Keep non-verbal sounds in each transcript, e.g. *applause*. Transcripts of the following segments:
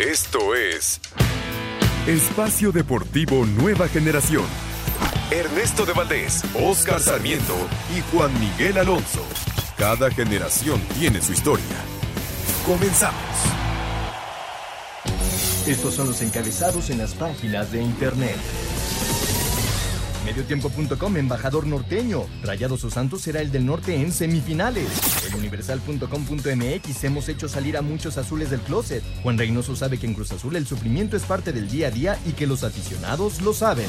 Esto es Espacio Deportivo Nueva Generación. Ernesto de Valdés, Oscar Sarmiento y Juan Miguel Alonso. Cada generación tiene su historia. Comenzamos. Estos son los encabezados en las páginas de internet. Mediotiempo.com, embajador norteño. Rayados o Santos será el del norte en semifinales. Eluniversal.com.mx, hemos hecho salir a muchos azules del closet. Juan Reynoso sabe que en Cruz Azul el sufrimiento es parte del día a día y que los aficionados lo saben.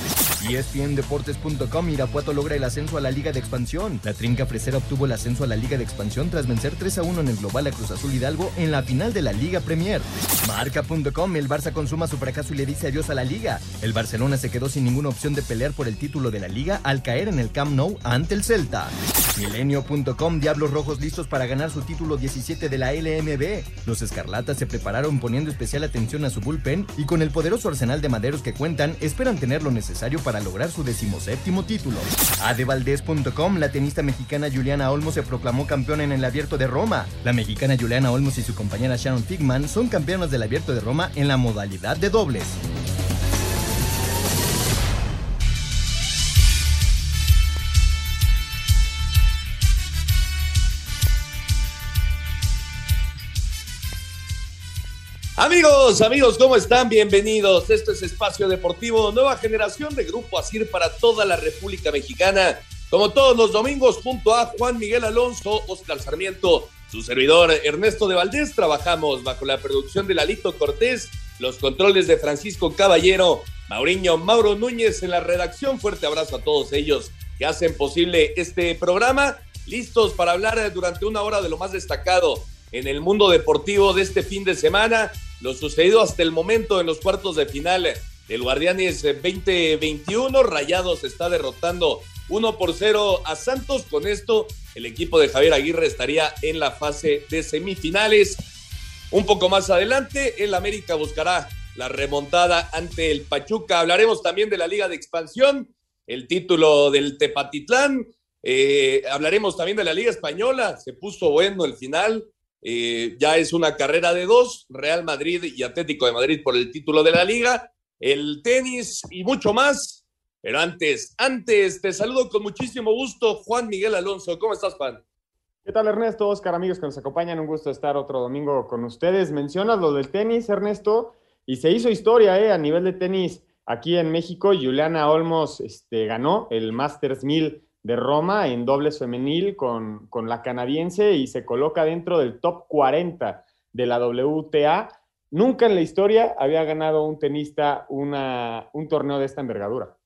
ESPNDeportes.com, Irapuato logra el ascenso a la Liga de Expansión. La trinca fresera obtuvo el ascenso a la Liga de Expansión tras vencer 3 a 1 en el global a Cruz Azul Hidalgo en la final de la Liga Premier. Marca.com, el Barça consuma su fracaso y le dice adiós a la Liga. El Barcelona se quedó sin ninguna opción de pelear por el título de la liga al caer en el Camp Nou ante el Celta. Milenio.com, Diablos Rojos listos para ganar su título 17 de la LMB. Los Escarlatas se prepararon poniendo especial atención a su bullpen y con el poderoso arsenal de maderos que cuentan, esperan tener lo necesario para lograr su decimoséptimo título. Adevaldez.com, la tenista mexicana Juliana Olmos se proclamó campeona en el Abierto de Roma. La mexicana Juliana Olmos y su compañera Sharon Figman son campeonas del Abierto de Roma en la modalidad de dobles. Amigos, amigos, ¿cómo están? Bienvenidos. Esto es Espacio Deportivo, nueva generación de Grupo Asir para toda la República Mexicana. Como todos los domingos, junto a Juan Miguel Alonso, Oscar Sarmiento, su servidor Ernesto de Valdés, trabajamos bajo la producción de Lalito Cortés, los controles de Francisco Caballero, Mauriño Mauro Núñez en la redacción. Fuerte abrazo a todos ellos que hacen posible este programa. Listos para hablar durante una hora de lo más destacado en el mundo deportivo de este fin de semana lo sucedido hasta el momento en los cuartos de final del Guardianes 2021. Rayados está derrotando 1 por 0 a Santos. Con esto, el equipo de Javier Aguirre estaría en la fase de semifinales. Un poco más adelante, el América buscará la remontada ante el Pachuca. Hablaremos también de la Liga de Expansión, el título del Tepatitlán. Eh, hablaremos también de la Liga Española. Se puso bueno el final. Eh, ya es una carrera de dos, Real Madrid y Atlético de Madrid por el título de la liga, el tenis y mucho más. Pero antes, antes, te saludo con muchísimo gusto, Juan Miguel Alonso. ¿Cómo estás, Juan? ¿Qué tal, Ernesto? Oscar, amigos que nos acompañan, un gusto estar otro domingo con ustedes. Mencionas lo del tenis, Ernesto, y se hizo historia ¿eh? a nivel de tenis aquí en México. Juliana Olmos este, ganó el Masters 1000 de Roma en dobles femenil con, con, la canadiense y se coloca dentro del top 40 de la WTA. Nunca en la historia había ganado un tenista una, un torneo de esta envergadura.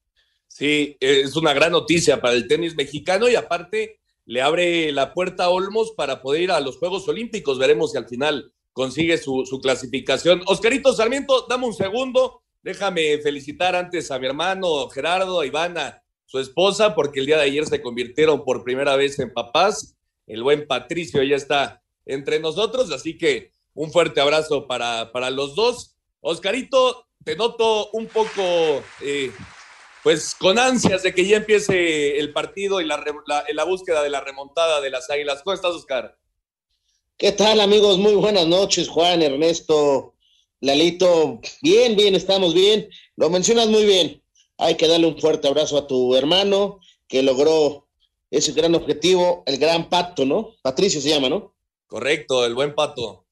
Sí, es una gran noticia para el tenis mexicano y aparte le abre la puerta a Olmos para poder ir a los Juegos Olímpicos. Veremos si al final consigue su, su clasificación. Oscarito Sarmiento, dame un segundo. Déjame felicitar antes a mi hermano Gerardo, a Ivana, su esposa, porque el día de ayer se convirtieron por primera vez en papás. El buen Patricio ya está entre nosotros, así que un fuerte abrazo para, para los dos. Oscarito, te noto un poco, eh, pues con ansias de que ya empiece el partido y la, la, la, búsqueda de la remontada de las Águilas. ¿Cómo estás, Oscar? ¿Qué tal, amigos? Muy buenas noches, Juan, Ernesto, Lalito. Bien, bien, estamos bien. Lo mencionas muy bien hay que darle un fuerte abrazo a tu hermano que logró ese gran objetivo, el gran pato, ¿no? Patricio se llama, ¿no? Correcto, el buen pato.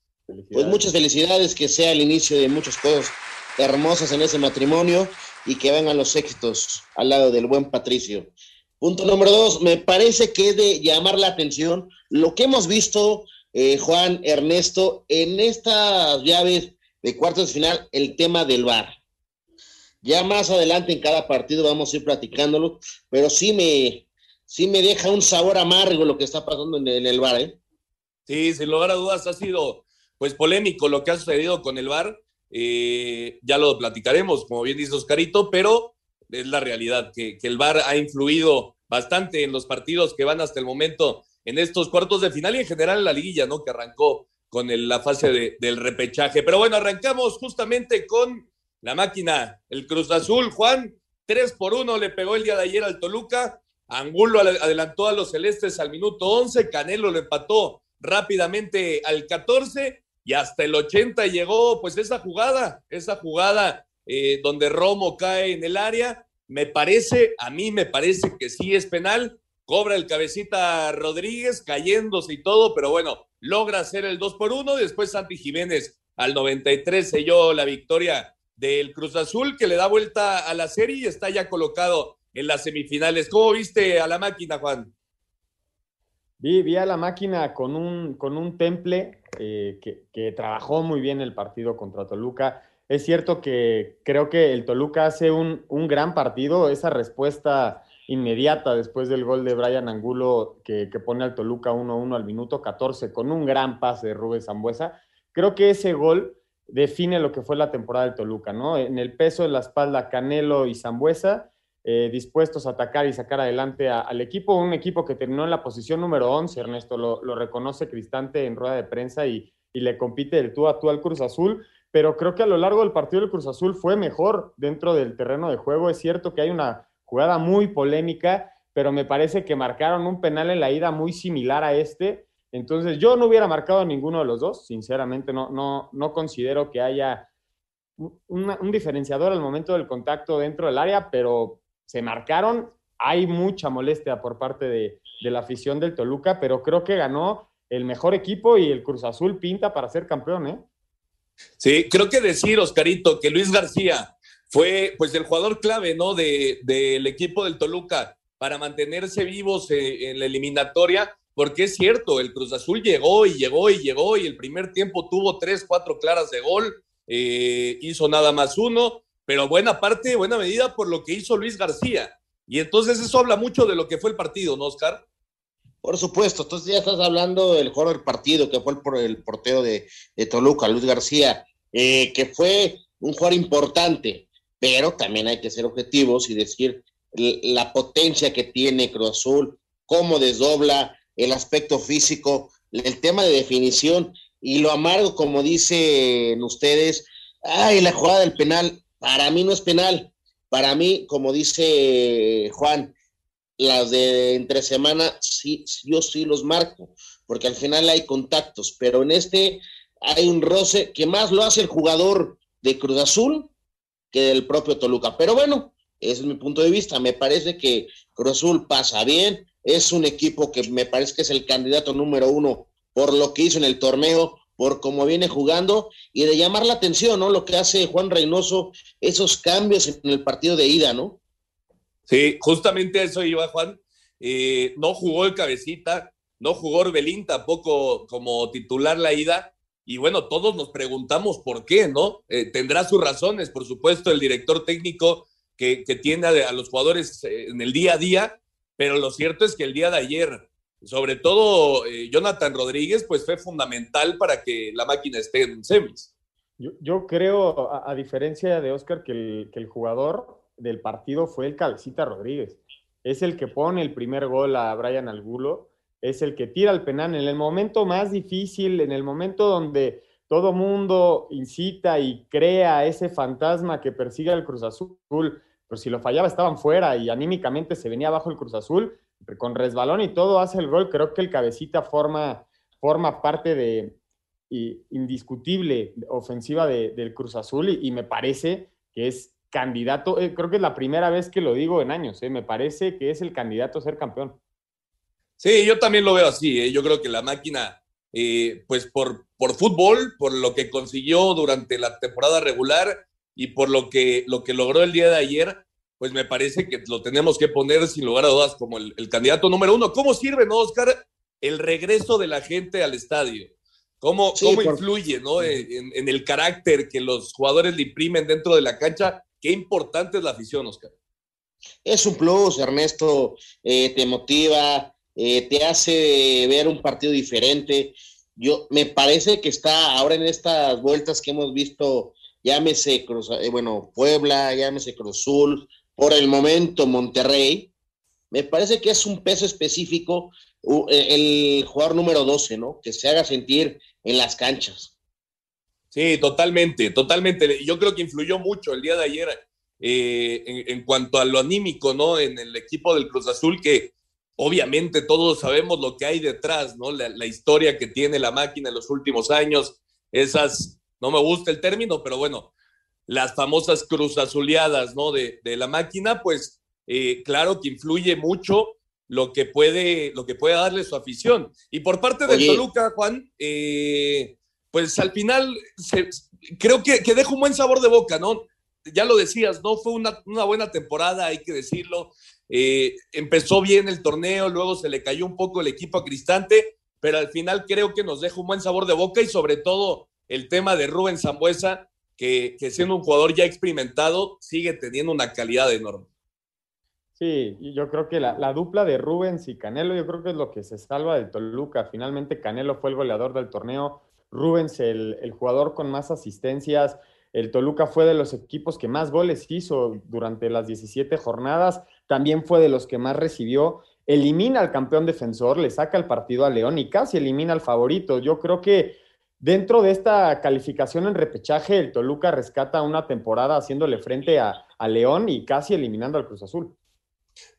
Pues muchas felicidades, que sea el inicio de muchas cosas hermosas en ese matrimonio y que vengan los éxitos al lado del buen Patricio. Punto número dos, me parece que es de llamar la atención lo que hemos visto, eh, Juan, Ernesto, en estas llaves de cuartos de final, el tema del VAR. Ya más adelante en cada partido vamos a ir platicándolo, pero sí me, sí me deja un sabor amargo lo que está pasando en el, bar, ¿eh? Sí, sin lugar a dudas ha sido pues polémico lo que ha sucedido con el bar. Eh, ya lo platicaremos, como bien dice Oscarito, pero es la realidad que, que el bar ha influido bastante en los partidos que van hasta el momento en estos cuartos de final y en general en la liguilla, ¿no? Que arrancó con el, la fase de, del repechaje. Pero bueno, arrancamos justamente con la máquina, el Cruz Azul, Juan, 3 por 1 le pegó el día de ayer al Toluca. Angulo adelantó a los celestes al minuto 11, Canelo lo empató rápidamente al 14 y hasta el 80 llegó pues esa jugada, esa jugada eh, donde Romo cae en el área. Me parece, a mí me parece que sí es penal. Cobra el cabecita Rodríguez cayéndose y todo, pero bueno, logra hacer el 2 por 1. Después Santi Jiménez al 93 selló la victoria del Cruz Azul que le da vuelta a la serie y está ya colocado en las semifinales. ¿Cómo viste a la máquina, Juan? Vi, a la máquina con un, con un temple eh, que, trabajó muy bien el partido contra Toluca. Es cierto que creo que el Toluca hace un, un gran partido, esa respuesta inmediata después del gol de Brian Angulo que, que pone al Toluca 1-1 al minuto 14 con un gran pase de Rubén Zambuesa. Creo que ese gol define lo que fue la temporada del Toluca, ¿no? En el peso de la espalda, Canelo y Zambuesa, eh, dispuestos a atacar y sacar adelante al equipo, un equipo que terminó en la posición número 11, Ernesto, lo, reconoce Cristante en rueda de prensa y, le compite del tú a tú al Cruz Azul, pero creo que a lo largo del partido del Cruz Azul fue mejor dentro del terreno de juego. Es cierto que hay una jugada muy polémica, pero me parece que marcaron un penal en la ida muy similar a este entonces, yo no hubiera marcado ninguno de los dos, sinceramente, no, no, no considero que haya un diferenciador al momento del contacto dentro del área, pero se marcaron. Hay mucha molestia por parte de, la afición del Toluca, pero creo que ganó el mejor equipo y el Cruz Azul pinta para ser campeón, ¿eh? Sí, creo que decir, Oscarito, que Luis García fue pues el jugador clave, ¿no? De, del equipo del Toluca para mantenerse vivos eh, en la eliminatoria porque es cierto, el Cruz Azul llegó y llegó y llegó y el primer tiempo tuvo tres, cuatro claras de gol, eh, hizo nada más uno, pero buena parte, buena medida por lo que hizo Luis García. Y entonces eso habla mucho de lo que fue el partido, ¿no, Oscar? Por supuesto, entonces ya estás hablando del juego del partido, que fue el, el portero de, Toluca, Luis García, eh, que fue un jugador importante, pero también hay que ser objetivos y decir la potencia que tiene Cruz Azul, cómo desdobla, el aspecto físico, el tema de definición y lo amargo, como dicen ustedes, ay, la jugada del penal, para mí no es penal. Para mí, como dice Juan, las de entre semana, sí, yo sí los marco, porque al final hay contactos, pero en este hay un roce que más lo hace el jugador de Cruz Azul que del propio Toluca. Pero bueno, ese es mi punto de vista. Me parece que Cruz Azul pasa bien, es un equipo que me parece que es el candidato número uno por lo que hizo en el torneo, por cómo viene jugando y de llamar la atención, ¿no? Lo que hace Juan Reynoso, esos cambios en el partido de ida, ¿no? Sí, justamente eso iba Juan. Eh, no jugó el cabecita, no jugó Orbelín tampoco como titular la ida. Y bueno, todos nos preguntamos por qué, ¿no? Eh, tendrá sus razones, por supuesto, el director técnico que, que tiene a, los jugadores eh, en el día a día, pero lo cierto es que el día de ayer, sobre todo eh, Jonathan Rodríguez, pues fue fundamental para que la máquina esté en semis. Yo, creo, a, diferencia de Oscar, que el, que el jugador del partido fue el Cabecita Rodríguez. Es el que pone el primer gol a Brian Algulo, es el que tira el penal en el momento más difícil, en el momento donde todo mundo incita y crea ese fantasma que persigue al Cruz Azul pero si lo fallaba estaban fuera y anímicamente se venía abajo el Cruz Azul, con resbalón y todo hace el gol, creo que el cabecita forma, forma parte de indiscutible ofensiva del Cruz Azul y, me parece que es candidato, eh, creo que es la primera vez que lo digo en años, eh, me parece que es el candidato a ser campeón. Sí, yo también lo veo así, eh, yo creo que la máquina, pues por, por fútbol, por lo que consiguió durante la temporada regular, y por lo que, lo que logró el día de ayer, pues me parece que lo tenemos que poner sin lugar a dudas como el, candidato número uno. ¿Cómo sirve, no, Oscar, el regreso de la gente al estadio? ¿Cómo, cómo influye ¿no? En, el carácter que los jugadores le imprimen dentro de la cancha? Qué importante es la afición, Oscar. Es un plus, Ernesto, eh, te motiva, eh, te hace ver un partido diferente. Yo me parece que está ahora en estas vueltas que hemos visto llámese eh, bueno, Puebla, llámese Cruzul, por el momento Monterrey, me parece que es un peso específico eh, el jugador número 12, ¿no? Que se haga sentir en las canchas. Sí, totalmente, totalmente. Yo creo que influyó mucho el día de ayer eh, en, cuanto a lo anímico, ¿no? En el equipo del Cruz Azul, que obviamente todos sabemos lo que hay detrás, ¿no? La historia que tiene la máquina en los últimos años, esas, no me gusta el término, pero bueno, las famosas cruzazuleadas, ¿no? De, de la máquina, pues eh, claro que influye mucho lo que puede, lo que puede darle su afición. Y por parte de Toluca, Juan, eh, pues al final creo que, que, deja un buen sabor de boca, ¿no? Ya lo decías, no fue una, una buena temporada, hay que decirlo. Eh, empezó bien el torneo, luego se le cayó un poco el equipo a Cristante, pero al final creo que nos deja un buen sabor de boca y sobre todo el tema de Rubén Zambuesa, que, siendo un jugador ya experimentado, sigue teniendo una calidad enorme. Sí, yo creo que la, dupla de Rubens y Canelo, yo creo que es lo que se salva de Toluca. Finalmente Canelo fue el goleador del torneo, Rubens el, el jugador con más asistencias. El Toluca fue de los equipos que más goles hizo durante las 17 jornadas, también fue de los que más recibió. Elimina al campeón defensor, le saca el partido a León y casi elimina al favorito. Yo creo que dentro de esta calificación en repechaje, el Toluca rescata una temporada haciéndole frente a, a León y casi eliminando al Cruz Azul.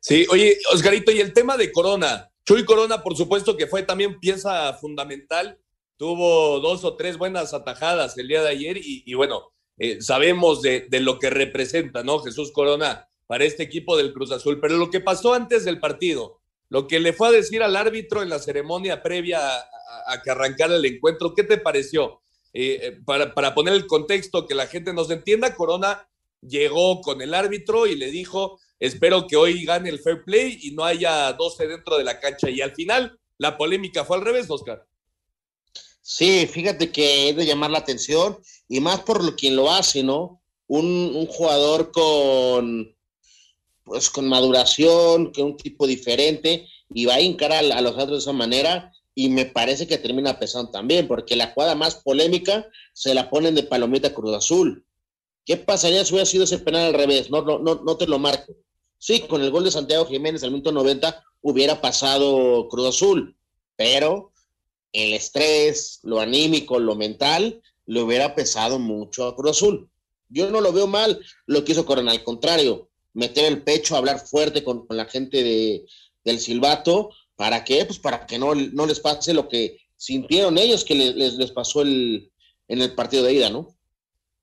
Sí, oye, Oscarito, y el tema de Corona. Chuy Corona, por supuesto que fue también pieza fundamental. Tuvo dos o tres buenas atajadas el día de ayer y, bueno, eh, sabemos de, lo que representa, ¿no? Jesús Corona para este equipo del Cruz Azul. Pero lo que pasó antes del partido, lo que le fue a decir al árbitro en la ceremonia previa a, que arrancara el encuentro, ¿qué te pareció? Eh, eh, para, para poner el contexto, que la gente nos entienda, Corona llegó con el árbitro y le dijo, Espero que hoy gane el fair play y no haya 12 dentro de la cancha. Y al final, la polémica fue al revés, Oscar. Sí, fíjate que es de llamar la atención y más por lo quien lo hace, ¿no? Un, jugador con, pues, con maduración, que un tipo diferente y va a encarar a, los otros de esa manera y me parece que termina pesando también, porque la jugada más polémica se la ponen de palomita Cruz Azul. ¿Qué pasaría si hubiera sido ese penal al revés? No, no, no, no te lo marco. Sí, con el gol de Santiago Jiménez al minuto 90 hubiera pasado Cruz Azul, pero el estrés, lo anímico, lo mental, le hubiera pesado mucho a Cruz Azul. Yo no lo veo mal lo que hizo Corona, al contrario, meter el pecho, hablar fuerte con, la gente de, del silbato, ¿para qué? Pues para que no, no les pase lo que sintieron ellos que les, les, pasó el, en el partido de ida, ¿no?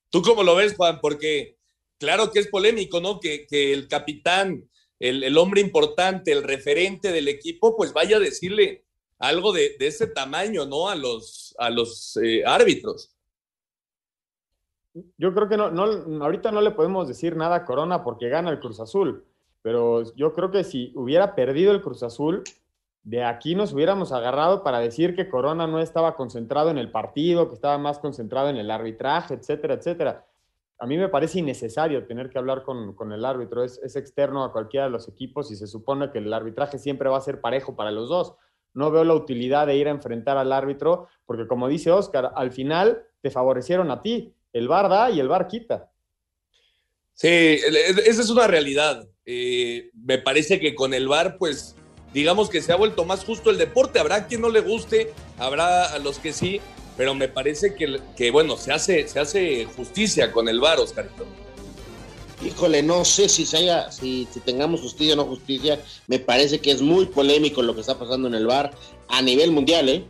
¿Tú cómo lo ves, Juan? Porque claro que es polémico, ¿no? Que, el capitán, el, hombre importante, el referente del equipo, pues vaya a decirle algo de, ese tamaño, ¿no? A los, a los eh, árbitros. Yo creo que no, no, ahorita no le podemos decir nada a Corona porque gana el Cruz Azul, pero yo creo que si hubiera perdido el Cruz Azul, de aquí nos hubiéramos agarrado para decir que Corona no estaba concentrado en el partido, que estaba más concentrado en el arbitraje, etcétera, etcétera a mí me parece innecesario tener que hablar con, el árbitro. Es, externo a cualquiera de los equipos y se supone que el arbitraje siempre va a ser parejo para los dos. No veo la utilidad de ir a enfrentar al árbitro porque, como dice Oscar, al final te favorecieron a ti. El bar da y el bar quita. Sí, esa es una realidad. Eh, me parece que con el bar, pues, digamos que se ha vuelto más justo el deporte. Habrá quien no le guste, habrá a los que sí, pero me parece que, que bueno, se hace, se hace justicia con el VAR, Oscarito. Híjole, no sé si se haya, si, tengamos justicia o no justicia, me parece que es muy polémico lo que está pasando en el VAR a nivel mundial, ¿eh?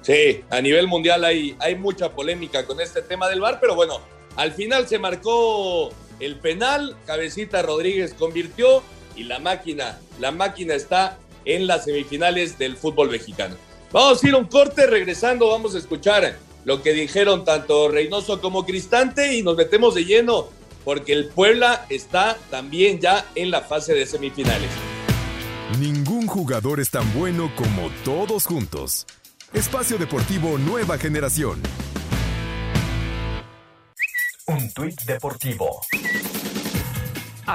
Sí, a nivel mundial hay, hay mucha polémica con este tema del VAR, pero bueno, al final se marcó el penal, Cabecita Rodríguez convirtió y la máquina, la máquina está en las semifinales del fútbol mexicano. Vamos a ir a un corte, regresando vamos a escuchar lo que dijeron tanto Reynoso como Cristante y nos metemos de lleno porque el Puebla está también ya en la fase de semifinales. Ningún jugador es tan bueno como todos juntos. Espacio Deportivo Nueva Generación. Un tuit deportivo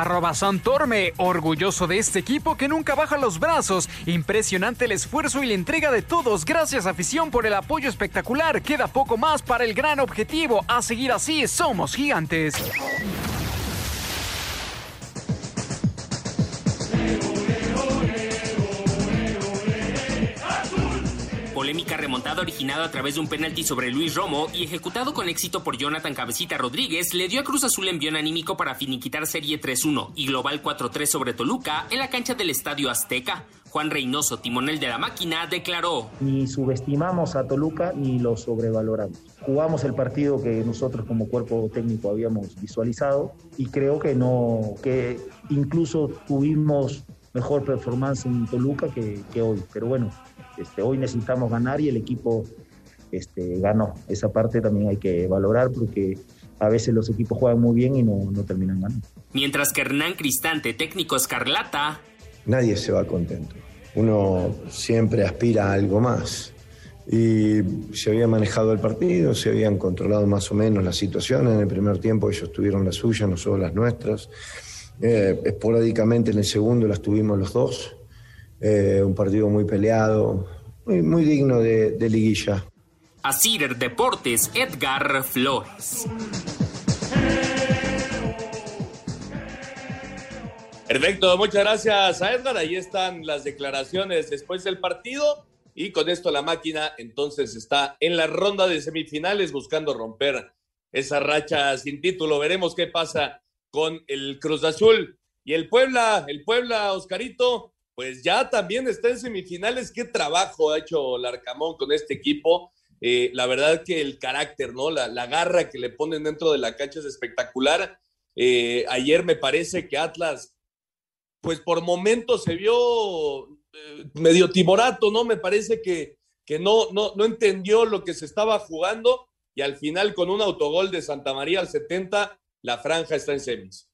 arroba Santorme, orgulloso de este equipo que nunca baja los brazos. Impresionante el esfuerzo y la entrega de todos. Gracias afición por el apoyo espectacular. Queda poco más para el gran objetivo. A seguir así, somos gigantes. Polémica remontada originada a través de un penalti sobre Luis Romo y ejecutado con éxito por Jonathan Cabecita Rodríguez, le dio a Cruz Azul envión anímico para finiquitar Serie 3-1 y Global 4-3 sobre Toluca en la cancha del Estadio Azteca. Juan Reynoso, timonel de la máquina, declaró. Ni subestimamos a Toluca ni lo sobrevaloramos. Jugamos el partido que nosotros como cuerpo técnico habíamos visualizado y creo que no, que incluso tuvimos mejor performance en Toluca que, que hoy. Pero bueno, este, hoy necesitamos ganar y el equipo este, ganó. Esa parte también hay que valorar porque a veces los equipos juegan muy bien y no, no terminan ganando. Mientras que Hernán Cristante, técnico escarlata, nadie se va contento uno siempre aspira a algo más. Y se había manejado el partido, se habían controlado más o menos las situaciones. En el primer tiempo ellos tuvieron las suyas, nosotros las nuestras. Eh, esporádicamente en el segundo las tuvimos los dos. Eh, un partido muy peleado, muy, muy digno de, de liguilla. Asir Deportes, Edgar Flores. Perfecto, muchas gracias a Edgar. Ahí están las declaraciones después del partido. Y con esto la máquina entonces está en la ronda de semifinales buscando romper esa racha sin título. Veremos qué pasa con el Cruz Azul. Y el Puebla, el Puebla, Oscarito, pues ya también está en semifinales. Qué trabajo ha hecho Larcamón con este equipo. Eh, la verdad que el carácter, ¿no? La, la, garra que le ponen dentro de la cancha es espectacular. Eh, ayer me parece que Atlas pues por momentos se vio eh, medio timorato, ¿no? Me parece que, que no, no, no entendió lo que se estaba jugando y al final con un autogol de Santa María al 70, la franja está en semis.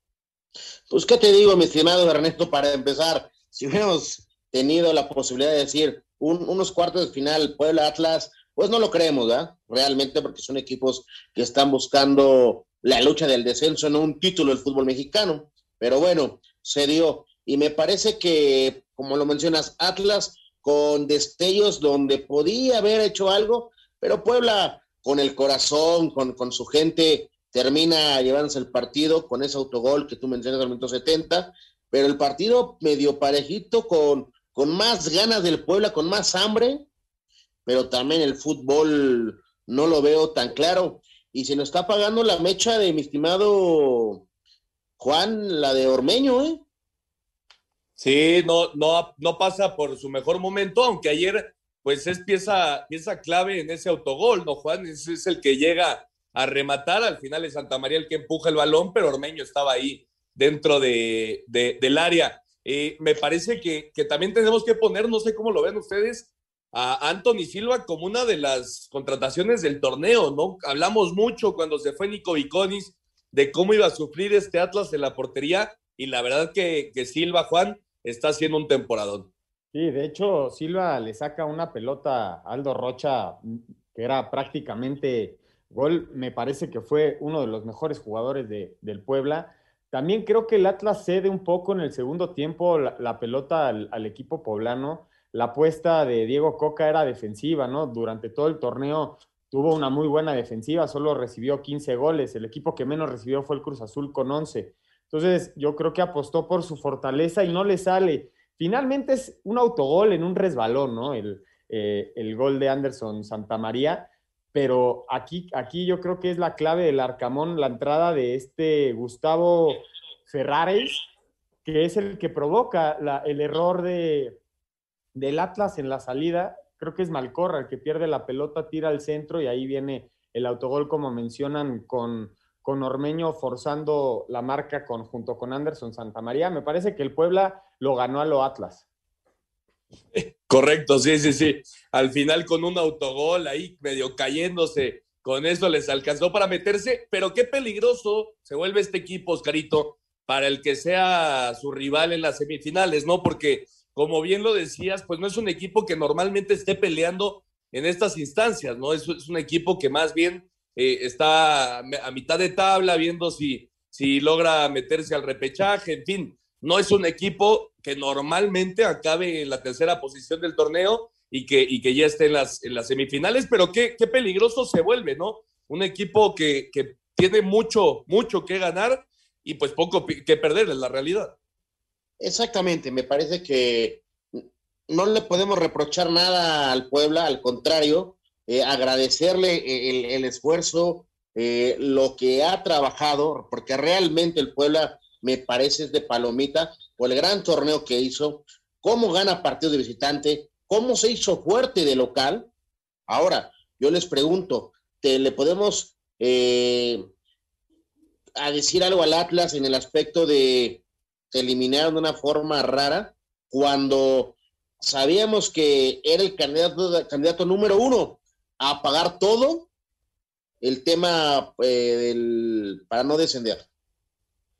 Pues, ¿qué te digo, mi estimado Ernesto, para empezar? Si hubiéramos tenido la posibilidad de decir unos cuartos de final, Puebla Atlas, pues no lo creemos, ¿verdad? Realmente, porque son equipos que están buscando la lucha del descenso, no un título del fútbol mexicano. Pero bueno, se dio y me parece que, como lo mencionas, Atlas con destellos donde podía haber hecho algo, pero Puebla con el corazón, con, con su gente, termina llevándose el partido con ese autogol que tú mencionas al minuto 70, pero el partido medio parejito con, con más ganas del Puebla, con más hambre, pero también el fútbol no lo veo tan claro. Y se nos está pagando la mecha de mi estimado Juan, la de Ormeño, ¿eh? Sí, no, no, no pasa por su mejor momento, aunque ayer pues es pieza, pieza clave en ese autogol, ¿no, Juan? Es, es el que llega a rematar, al final es Santa María el que empuja el balón, pero Ormeño estaba ahí dentro de, de, del área. Eh, me parece que, que, también tenemos que poner, no sé cómo lo ven ustedes, a Anthony Silva como una de las contrataciones del torneo, ¿no? Hablamos mucho cuando se fue Nico Viconis de cómo iba a sufrir este Atlas en la portería y la verdad que, que Silva, Juan, está haciendo un temporadón. Sí, de hecho, Silva le saca una pelota a Aldo Rocha, que era prácticamente gol. Me parece que fue uno de los mejores jugadores de, del Puebla. También creo que el Atlas cede un poco en el segundo tiempo la, pelota al, al, equipo poblano. La apuesta de Diego Coca era defensiva, ¿no? Durante todo el torneo tuvo una muy buena defensiva, solo recibió 15 goles. El equipo que menos recibió fue el Cruz Azul con 11. Entonces, yo creo que apostó por su fortaleza y no le sale. Finalmente es un autogol en un resbalón, ¿no? El, eh, el gol de Anderson Santamaría. Pero aquí, aquí yo creo que es la clave del Arcamón, la entrada de este Gustavo Ferrares, que es el que provoca el error de, del Atlas en la salida. Creo que es Malcorra el que pierde la pelota, tira al centro y ahí viene el autogol, como mencionan, con, con Ormeño forzando la marca junto con Anderson Santamaría. Me parece que el Puebla lo ganó a lo Atlas. Correcto, sí, sí, sí. Al final con un autogol ahí medio cayéndose, con eso les alcanzó para meterse, pero qué peligroso se vuelve este equipo, Oscarito, para el que sea su rival en las semifinales, ¿no? Porque, como bien lo decías, pues no es un equipo que normalmente esté peleando en estas instancias, ¿no? Es, un equipo que más bien eh, está a mitad de tabla viendo si, si logra meterse al repechaje, en fin, no es un equipo que normalmente acabe en la tercera posición del torneo y que, y que ya esté en las, en las semifinales, pero qué, qué peligroso se vuelve, ¿no? Un equipo que, que tiene mucho, mucho que ganar y pues poco que perder en la realidad. Exactamente, me parece que no le podemos reprochar nada al Puebla, al contrario, eh, agradecerle el, esfuerzo, eh, lo que ha trabajado, porque realmente el Puebla me parece es de palomita por el gran torneo que hizo, cómo gana partido de visitante, cómo se hizo fuerte de local. Ahora, yo les pregunto, ¿te, ¿le podemos eh, a decir algo al Atlas en el aspecto de eliminar de una forma rara cuando sabíamos que era el candidato, candidato número uno a pagar todo el tema eh, del, para no descender.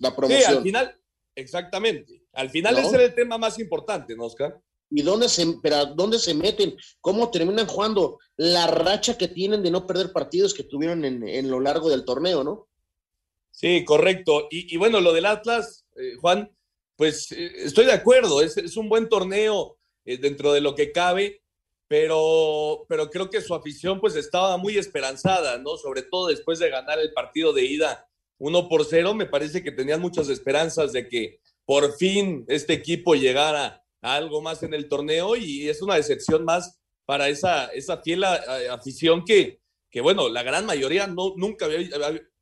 La promoción. Sí, al final, exactamente. Al final ese era el tema más importante, ¿no, Oscar? ¿Y dónde se, pero dónde se meten? ¿Cómo terminan jugando? La racha que tienen de no perder partidos que tuvieron en, en lo largo del torneo, ¿no? Sí, correcto. Y, bueno, lo del Atlas, eh, Juan, pues eh, estoy de acuerdo, es, es un buen torneo eh, dentro de lo que cabe, pero, pero creo que su afición pues estaba muy esperanzada, ¿no? Sobre todo después de ganar el partido de ida 1 por 0, me parece que tenían muchas esperanzas de que por fin este equipo llegara a algo más en el torneo y es una decepción más para esa, esa fiel afición que, que, bueno, la gran mayoría no, nunca había,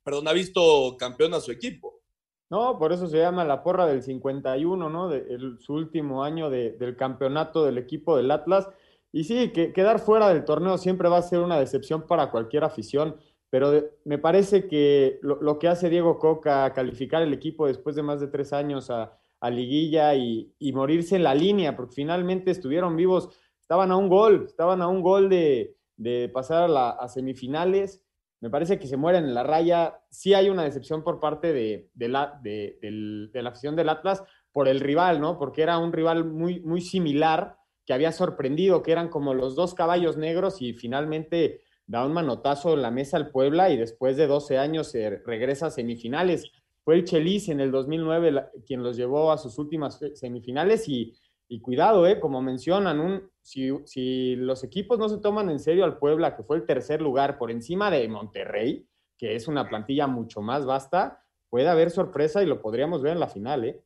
perdón, ha visto campeón a su equipo. No, por eso se llama la porra del 51, ¿no? De su último año del campeonato del equipo del Atlas. Y sí, que quedar fuera del torneo siempre va a ser una decepción para cualquier afición, pero me parece que lo, que hace Diego Coca, calificar el equipo después de más de tres años a, liguilla y, morirse en la línea, porque finalmente estuvieron vivos, estaban a un gol, estaban a un gol de, pasar a, a semifinales me parece que se mueren en la raya. Sí hay una decepción por parte de, la, de, la afición del Atlas por el rival, ¿no? Porque era un rival muy, muy similar que había sorprendido, que eran como los dos caballos negros y finalmente da un manotazo en la mesa al Puebla y después de 12 años se regresa a semifinales. Fue el Chelis en el 2009 quien los llevó a sus últimas semifinales y y cuidado, eh, como mencionan, un, si, si, los equipos no se toman en serio al Puebla, que fue el tercer lugar por encima de Monterrey, que es una plantilla mucho más vasta, puede haber sorpresa y lo podríamos ver en la final. ¿eh?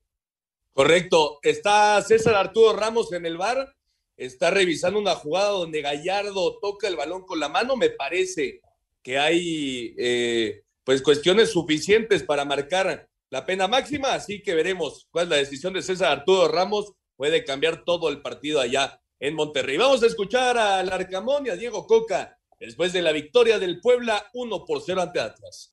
Correcto. Está César Arturo Ramos en el bar. Está revisando una jugada donde Gallardo toca el balón con la mano. Me parece que hay eh, pues cuestiones suficientes para marcar la pena máxima, así que veremos cuál es la decisión de César Arturo Ramos puede cambiar todo el partido allá en Monterrey. Vamos a escuchar al Arcamón y a Diego Coca después de la victoria del Puebla 1 por 0 ante Atlas.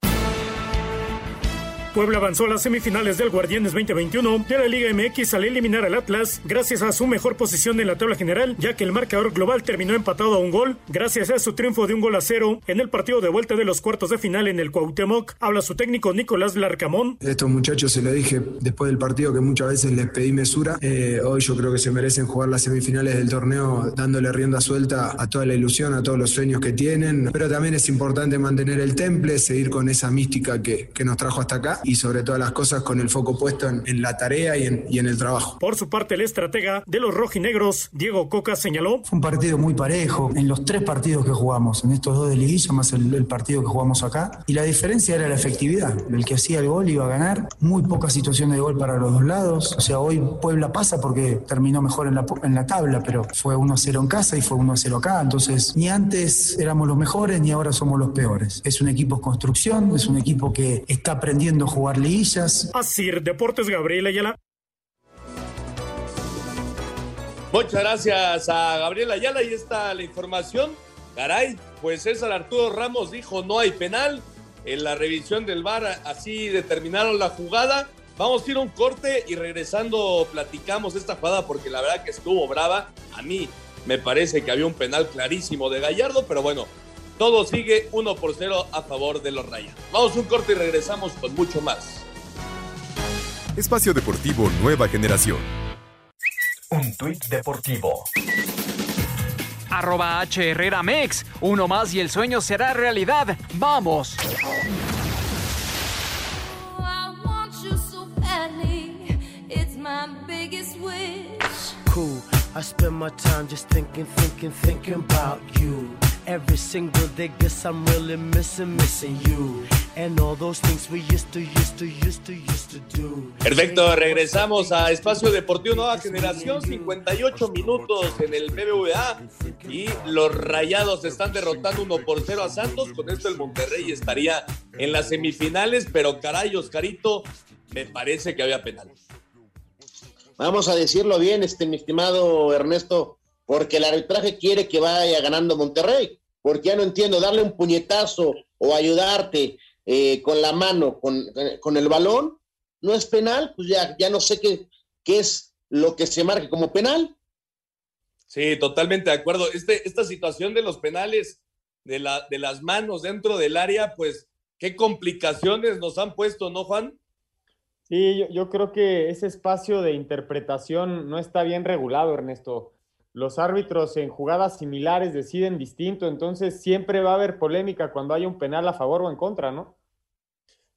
Puebla avanzó a las semifinales del Guardianes 2021 de la Liga MX al eliminar al Atlas gracias a su mejor posición en la tabla general, ya que el marcador global terminó empatado a un gol, gracias a su triunfo de un gol a cero en el partido de vuelta de los cuartos de final en el Cuauhtémoc. Habla su técnico Nicolás Larcamón. Estos muchachos se lo dije después del partido que muchas veces les pedí mesura. Eh, hoy yo creo que se merecen jugar las semifinales del torneo dándole rienda suelta a toda la ilusión, a todos los sueños que tienen, pero también es importante mantener el temple, seguir con esa mística que, que nos trajo hasta acá y sobre todas las cosas con el foco puesto en, la tarea y en, y en, el trabajo. Por su parte, el estratega de los rojinegros, Diego Coca, señaló. Fue un partido muy parejo en los tres partidos que jugamos, en estos dos de liguilla más el, partido que jugamos acá. Y la diferencia era la efectividad. El que hacía el gol iba a ganar. Muy poca situación de gol para los dos lados. O sea, hoy Puebla pasa porque terminó mejor en la, en la tabla, pero fue 1-0 en casa y fue 1-0 acá. Entonces, ni antes éramos los mejores ni ahora somos los peores. Es un equipo en construcción, es un equipo que está aprendiendo jugar liguillas. Así, Deportes Gabriel Ayala. Muchas gracias a Gabriel Ayala. y está la información. Caray, pues César Arturo Ramos dijo no hay penal. En la revisión del VAR así determinaron la jugada. Vamos a ir a un corte y regresando platicamos esta jugada porque la verdad que estuvo brava. A mí me parece que había un penal clarísimo de Gallardo, pero bueno, todo sigue 1 por 0 a favor de los Rayas. Vamos un corte y regresamos con mucho más. Espacio Deportivo Nueva Generación. Un tuit deportivo. Arroba H Herrera Mex. Uno más y el sueño será realidad. ¡Vamos! Cool. I spend my time just thinking, thinking, thinking about you. Every single day, guess I'm really missing, missing you. And all those things we used to, used to, used to, used to do. Perfecto, regresamos a Espacio Deportivo Nueva Generación, 58 minutos en el BBVA y los Rayados están derrotando 1 por 0 a Santos. Con esto el Monterrey estaría en las semifinales, pero caray, Oscarito, me parece que había penal. Vamos a decirlo bien, este, mi estimado Ernesto, porque el arbitraje quiere que vaya ganando Monterrey, porque ya no entiendo, darle un puñetazo o ayudarte eh, con la mano, con, con, el balón, no es penal, pues ya, ya no sé qué, qué es lo que se marque como penal. Sí, totalmente de acuerdo. Este, esta situación de los penales, de, la, de las manos dentro del área, pues qué complicaciones nos han puesto, ¿no, Juan? Sí, yo, yo, creo que ese espacio de interpretación no está bien regulado, Ernesto. Los árbitros en jugadas similares deciden distinto, entonces siempre va a haber polémica cuando hay un penal a favor o en contra, ¿no?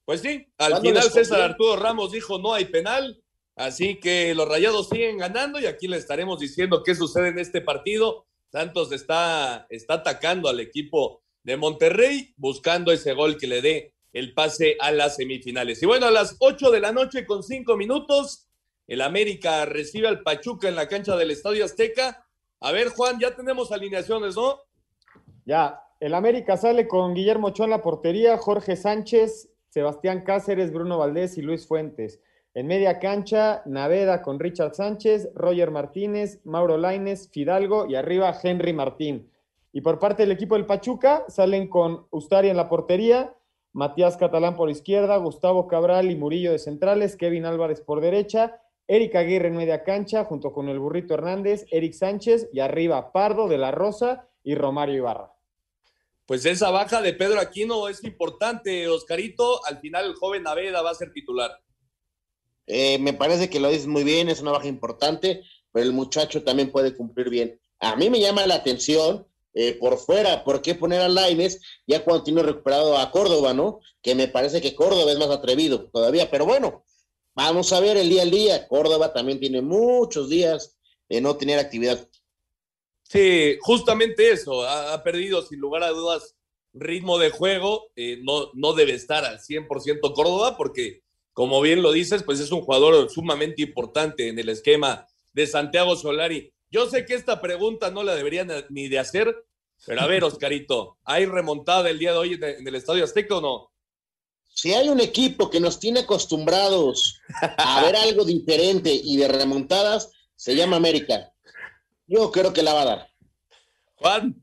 Pues sí, al final César Arturo Ramos dijo no hay penal, así que los rayados siguen ganando y aquí le estaremos diciendo qué sucede en este partido. Santos está, está atacando al equipo de Monterrey, buscando ese gol que le dé el pase a las semifinales. Y bueno, a las 8 de la noche con 5 minutos, el América recibe al Pachuca en la cancha del Estadio Azteca. A ver, Juan, ya tenemos alineaciones, ¿no? Ya, el América sale con Guillermo Ochoa en la portería, Jorge Sánchez, Sebastián Cáceres, Bruno Valdés y Luis Fuentes. En media cancha, Naveda con Richard Sánchez, Roger Martínez, Mauro Laines, Fidalgo y arriba Henry Martín. Y por parte del equipo del Pachuca, salen con Ustari en la portería, Matías Catalán por izquierda, Gustavo Cabral y Murillo de centrales, Kevin Álvarez por derecha, Eric Aguirre en media cancha, junto con el Burrito Hernández, Eric Sánchez y arriba Pardo de la Rosa y Romario Ibarra. Pues esa baja de Pedro Aquino es importante, Oscarito. Al final el joven Naveda va a ser titular. Eh, me parece que lo dices muy bien, es una baja importante, pero el muchacho también puede cumplir bien. A mí me llama la atención eh, por fuera, ¿por qué poner a Laines ya cuando tiene recuperado a Córdoba, ¿no? Que me parece que Córdoba es más atrevido todavía, pero bueno, vamos a ver el día al día. Córdoba también tiene muchos días de no tener actividad. Sí, justamente eso, ha, ha perdido sin lugar a dudas ritmo de juego, eh, no, no debe estar al 100% Córdoba porque, como bien lo dices, pues es un jugador sumamente importante en el esquema de Santiago Solari. Yo sé que esta pregunta no la deberían ni de hacer, pero a ver, *laughs* Oscarito, ¿hay remontada el día de hoy en el Estadio Azteca o no? Si hay un equipo que nos tiene acostumbrados a ver algo diferente y de remontadas, se llama América. Yo creo que la va a dar. Juan.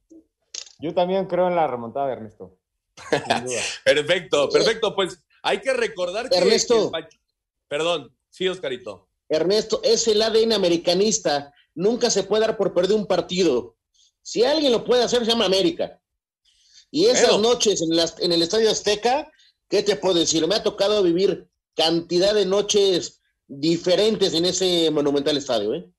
Yo también creo en la remontada, Ernesto. *laughs* perfecto, perfecto. Pues hay que recordar que. Ernesto. Que Perdón, sí, Oscarito. Ernesto, es el ADN americanista nunca se puede dar por perder un partido. Si alguien lo puede hacer, se llama América. Y esas bueno. noches en, las, en, el Estadio Azteca, ¿qué te puedo decir? Me ha tocado vivir cantidad de noches diferentes en ese monumental estadio. ¿eh?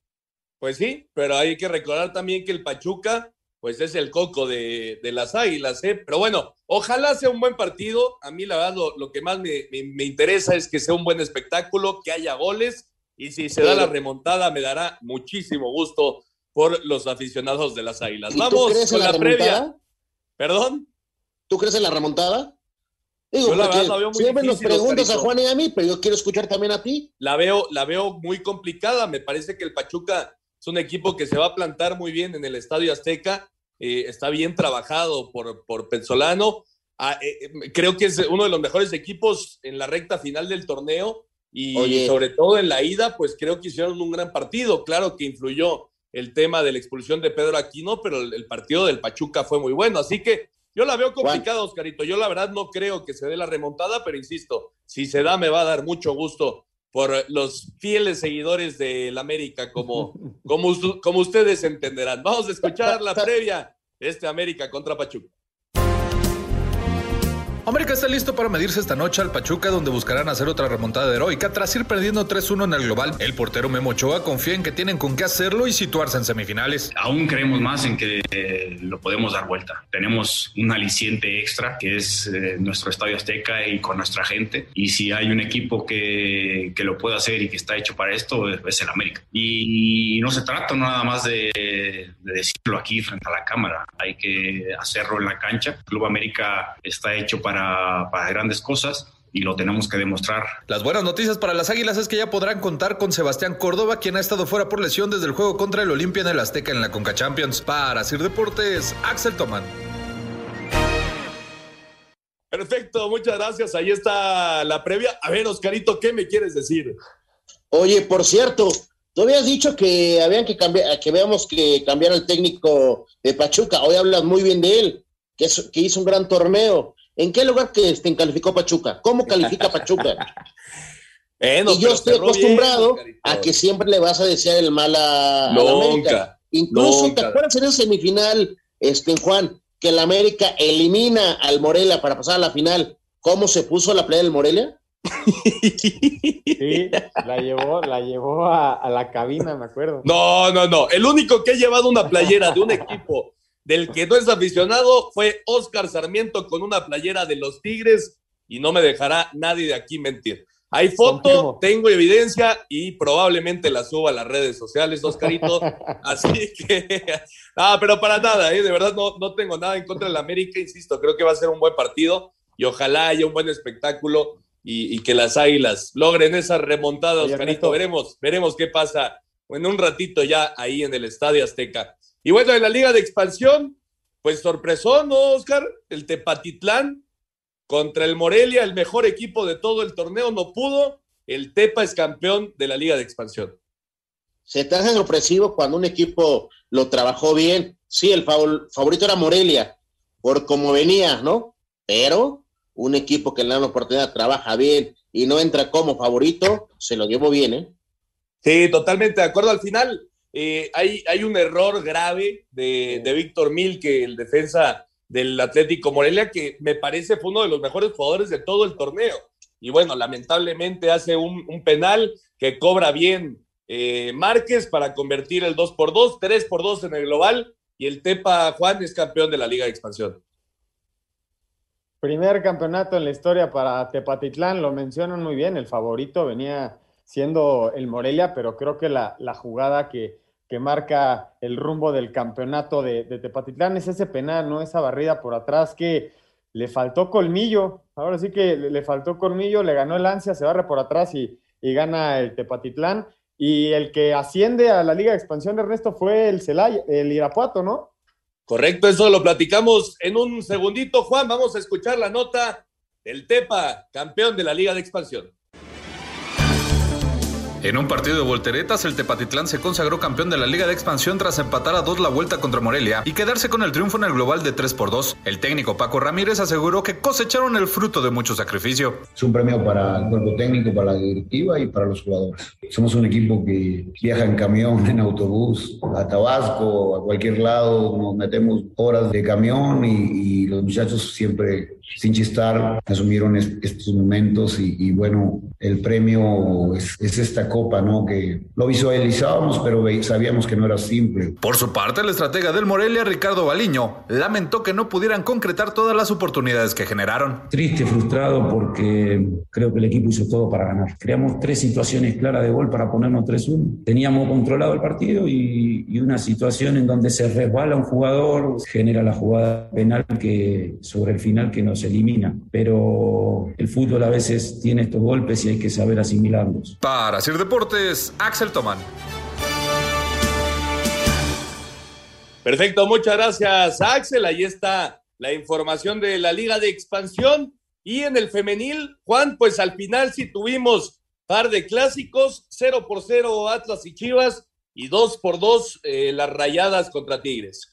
Pues sí, pero hay que recordar también que el Pachuca, pues es el coco de, de las águilas, ¿eh? Pero bueno, ojalá sea un buen partido. A mí, la verdad, lo, lo que más me, me, me interesa es que sea un buen espectáculo, que haya goles y si se da la remontada, me dará muchísimo gusto por los aficionados de las Águilas. Vamos con la, la previa. ¿Perdón? ¿Tú crees en la remontada? Digo, yo la verdad la veo muy siempre difícil, nos preguntas Oscarito. a Juan y a mí, pero yo quiero escuchar también a ti. La veo, la veo muy complicada. Me parece que el Pachuca es un equipo que se va a plantar muy bien en el Estadio Azteca. Eh, está bien trabajado por, por Penzolano. Ah, eh, creo que es uno de los mejores equipos en la recta final del torneo y Oye. sobre todo en la ida, pues creo que hicieron un gran partido. Claro que influyó el tema de la expulsión de Pedro Aquino, pero el, el partido del Pachuca fue muy bueno. Así que yo la veo complicada, Juan. Oscarito. Yo la verdad no creo que se dé la remontada, pero insisto, si se da me va a dar mucho gusto por los fieles seguidores del América, como, *laughs* como, como ustedes entenderán. Vamos a escuchar la *laughs* previa de este América contra Pachuca. América está listo para medirse esta noche al Pachuca, donde buscarán hacer otra remontada heroica tras ir perdiendo 3-1 en el global. El portero Memo Ochoa confía en que tienen con qué hacerlo y situarse en semifinales. Aún creemos más en que eh, lo podemos dar vuelta. Tenemos un aliciente extra que es eh, nuestro estadio Azteca y con nuestra gente. Y si hay un equipo que, que lo puede hacer y que está hecho para esto, es el América. Y no se trata nada más de, de decirlo aquí frente a la cámara, hay que hacerlo en la cancha. Club América está hecho para para, grandes cosas y lo tenemos que demostrar. Las buenas noticias para las Águilas es que ya podrán contar con Sebastián Córdoba, quien ha estado fuera por lesión desde el juego contra el Olimpia en el Azteca en la Conca Champions. Para Sir Deportes, Axel Tomán. Perfecto, muchas gracias. Ahí está la previa. A ver, Oscarito, ¿qué me quieres decir? Oye, por cierto, tú habías dicho que habían que cambiar, que veamos que cambiar el técnico de Pachuca. Hoy hablas muy bien de él, que, que hizo un gran torneo ¿En qué lugar que este, calificó Pachuca? ¿Cómo califica Pachuca? *laughs* y yo estoy acostumbrado a que siempre le vas a decir el mal a, América. Incluso, ¿te acuerdas en esa semifinal, este, Juan, que el América elimina al Morelia para pasar a la final? ¿Cómo se puso la playa del Morelia? Sí, la llevó, la llevó a, a, la cabina, me acuerdo. No, no, no. El único que ha llevado una playera de un equipo del que no es aficionado fue Oscar Sarmiento con una playera de los Tigres y no me dejará nadie de aquí mentir. Hay foto, tengo evidencia y probablemente la suba a las redes sociales, Oscarito. *laughs* Así que, *laughs* ah, pero para nada, ¿eh? de verdad no, no tengo nada en contra del América, insisto, creo que va a ser un buen partido y ojalá haya un buen espectáculo y, que las águilas logren esa remontada, Oscarito. Veremos, veremos qué pasa en un ratito ya ahí en el Estadio Azteca. Y bueno, en la Liga de Expansión, pues sorpresó, ¿no, Oscar? El Tepatitlán contra el Morelia, el mejor equipo de todo el torneo, no pudo. El Tepa es campeón de la Liga de Expansión. Se te hace sorpresivo cuando un equipo lo trabajó bien. Sí, el favorito era Morelia, por cómo venía, ¿no? Pero un equipo que le da la oportunidad trabaja bien y no entra como favorito, se lo llevó bien, ¿eh? Sí, totalmente de acuerdo. Al final, eh, hay, hay un error grave de, de Víctor Mil, que el defensa del Atlético Morelia, que me parece fue uno de los mejores jugadores de todo el torneo. Y bueno, lamentablemente hace un, penal que cobra bien eh, Márquez para convertir el 2 por 2 3 por 2 en el global, y el Tepa Juan es campeón de la Liga de Expansión. Primer campeonato en la historia para Tepatitlán, lo mencionan muy bien, el favorito venía siendo el Morelia, pero creo que la, la jugada que, que marca el rumbo del campeonato de, Tepatitlán es ese penal, ¿no? Esa barrida por atrás que le faltó colmillo. Ahora sí que le, faltó colmillo, le ganó el ansia, se barre por atrás y, gana el Tepatitlán. Y el que asciende a la Liga de Expansión, Ernesto, fue el Celaya, el Irapuato, ¿no? Correcto, eso lo platicamos en un segundito. Juan, vamos a escuchar la nota del Tepa, campeón de la Liga de Expansión. En un partido de volteretas, el Tepatitlán se consagró campeón de la Liga de Expansión tras empatar a dos la vuelta contra Morelia y quedarse con el triunfo en el global de 3 por 2. El técnico Paco Ramírez aseguró que cosecharon el fruto de mucho sacrificio. Es un premio para el cuerpo técnico, para la directiva y para los jugadores. Somos un equipo que viaja en camión, en autobús, a Tabasco, a cualquier lado, nos metemos horas de camión y, los muchachos siempre sin chistar asumieron estos momentos y, bueno, el premio es, es esta Copa, ¿no? Que lo visualizábamos, pero sabíamos que no era simple. Por su parte, el estratega del Morelia, Ricardo Baliño, lamentó que no pudieran concretar todas las oportunidades que generaron. Triste, frustrado, porque creo que el equipo hizo todo para ganar. Creamos tres situaciones claras de gol para ponernos 3-1. Teníamos controlado el partido y, y una situación en donde se resbala un jugador, genera la jugada penal que sobre el final que nos elimina. Pero el fútbol a veces tiene estos golpes y hay que saber asimilarlos. Para Sir Deportes, Axel Tomán. Perfecto, muchas gracias Axel. Ahí está la información de la Liga de Expansión. Y en el femenil, Juan, pues al final sí tuvimos par de clásicos, 0 por 0 Atlas y Chivas y 2 por 2 eh, las rayadas contra Tigres.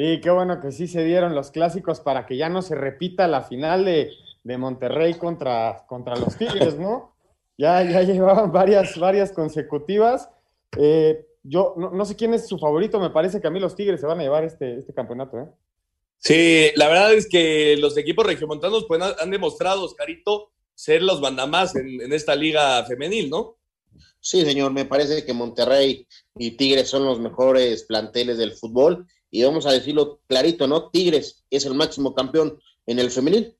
Sí, qué bueno que sí se dieron los clásicos para que ya no se repita la final de, de Monterrey contra, contra los Tigres, ¿no? Ya, ya *laughs* llevaban varias, varias consecutivas. Eh, yo no, sé quién es su favorito, me parece que a mí los Tigres se van a llevar este, este campeonato. ¿eh? Sí, la verdad es que los equipos regiomontanos pues, han demostrado, Oscarito, ser los mandamás en, en esta liga femenil, ¿no? Sí, señor, me parece que Monterrey y Tigres son los mejores planteles del fútbol y vamos a decirlo clarito, ¿no? Tigres es el máximo campeón en el femenil.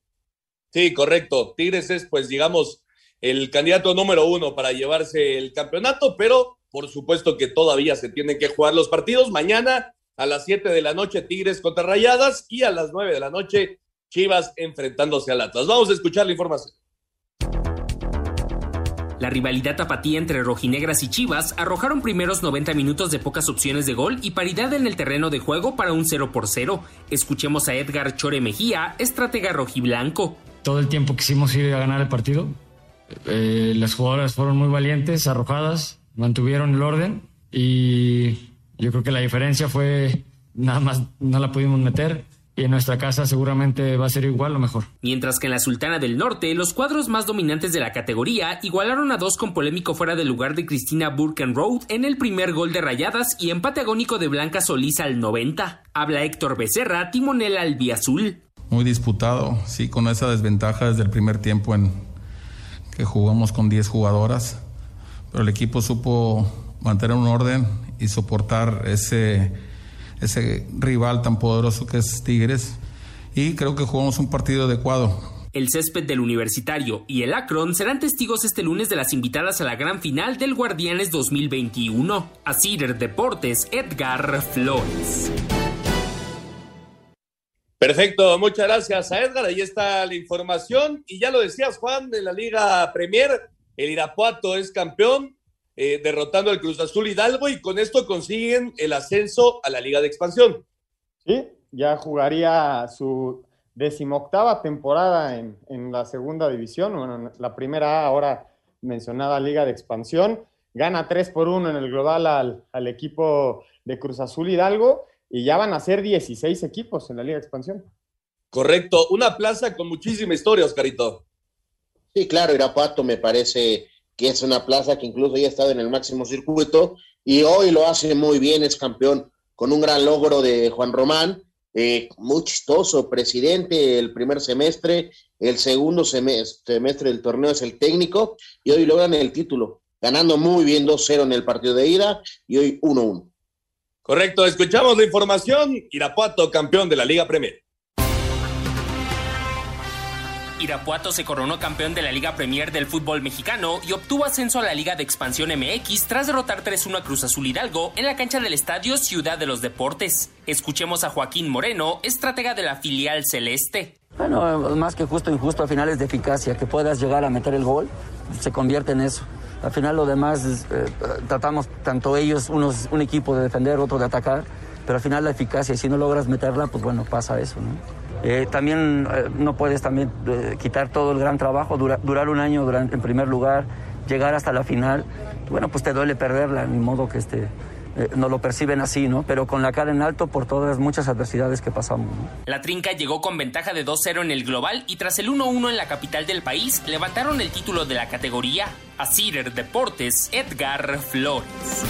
Sí, correcto. Tigres es, pues, digamos, el candidato número uno para llevarse el campeonato, pero por supuesto que todavía se tienen que jugar los partidos. Mañana a las 7 de la noche Tigres contra Rayadas y a las 9 de la noche Chivas enfrentándose al Atlas. Vamos a escuchar la información. La rivalidad tapatía entre rojinegras y chivas arrojaron primeros 90 minutos de pocas opciones de gol y paridad en el terreno de juego para un 0 por 0. Escuchemos a Edgar Chore Mejía, estratega rojiblanco. Todo el tiempo quisimos ir a ganar el partido. Eh, las jugadoras fueron muy valientes, arrojadas, mantuvieron el orden y yo creo que la diferencia fue nada más no la pudimos meter y en nuestra casa seguramente va a ser igual o mejor. Mientras que en la Sultana del Norte, los cuadros más dominantes de la categoría igualaron a dos con polémico fuera del lugar de Cristina Burkenroad en el primer gol de Rayadas y empate agónico de Blanca Solís al 90. Habla Héctor Becerra, timonel albiazul. Muy disputado, sí, con esa desventaja desde el primer tiempo en que jugamos con 10 jugadoras, pero el equipo supo mantener un orden y soportar ese ese rival tan poderoso que es Tigres. Y creo que jugamos un partido adecuado. El césped del Universitario y el Akron serán testigos este lunes de las invitadas a la gran final del Guardianes 2021. A Cider Deportes, Edgar Flores. Perfecto, muchas gracias a Edgar. Ahí está la información. Y ya lo decías, Juan, de la Liga Premier, el Irapuato es campeón eh, derrotando al Cruz Azul Hidalgo y con esto consiguen el ascenso a la Liga de Expansión. Sí, ya jugaría su decimoctava temporada en, la segunda división, bueno, la primera ahora mencionada Liga de Expansión. Gana 3 por 1 en el global al, al equipo de Cruz Azul Hidalgo y ya van a ser 16 equipos en la Liga de Expansión. Correcto, una plaza con muchísima historia, Oscarito. Sí, claro, Irapuato me parece que es una plaza que incluso ya ha estado en el máximo circuito y hoy lo hace muy bien, es campeón con un gran logro de Juan Román, eh, muy chistoso, presidente el primer semestre, el segundo semestre, del torneo es el técnico y hoy logran el título, ganando muy bien 2-0 en el partido de ida y hoy 1-1. Correcto, escuchamos la información, Irapuato campeón de la Liga Premier. Irapuato se coronó campeón de la Liga Premier del fútbol mexicano y obtuvo ascenso a la Liga de Expansión MX tras derrotar 3-1 a Cruz Azul Hidalgo en la cancha del estadio Ciudad de los Deportes. Escuchemos a Joaquín Moreno, estratega de la filial celeste. Bueno, más que justo injusto, al final es de eficacia, que puedas llegar a meter el gol, se convierte en eso. Al final lo demás eh, tratamos tanto ellos, unos, un equipo de defender, otro de atacar, pero al final la eficacia, y si no logras meterla, pues bueno, pasa eso, ¿no? Eh, también eh, no puedes también eh, quitar todo el gran trabajo, durar un año en primer lugar, llegar hasta la final. Bueno, pues te duele perderla, ni modo que este, no lo perciben así, ¿no? Pero con la cara en alto por todas muchas adversidades que pasamos. La Trinca llegó con ventaja de 2-0 en el global y tras el 1-1 en la capital del país levantaron el título de la categoría. A Cider Deportes, Edgar Flores.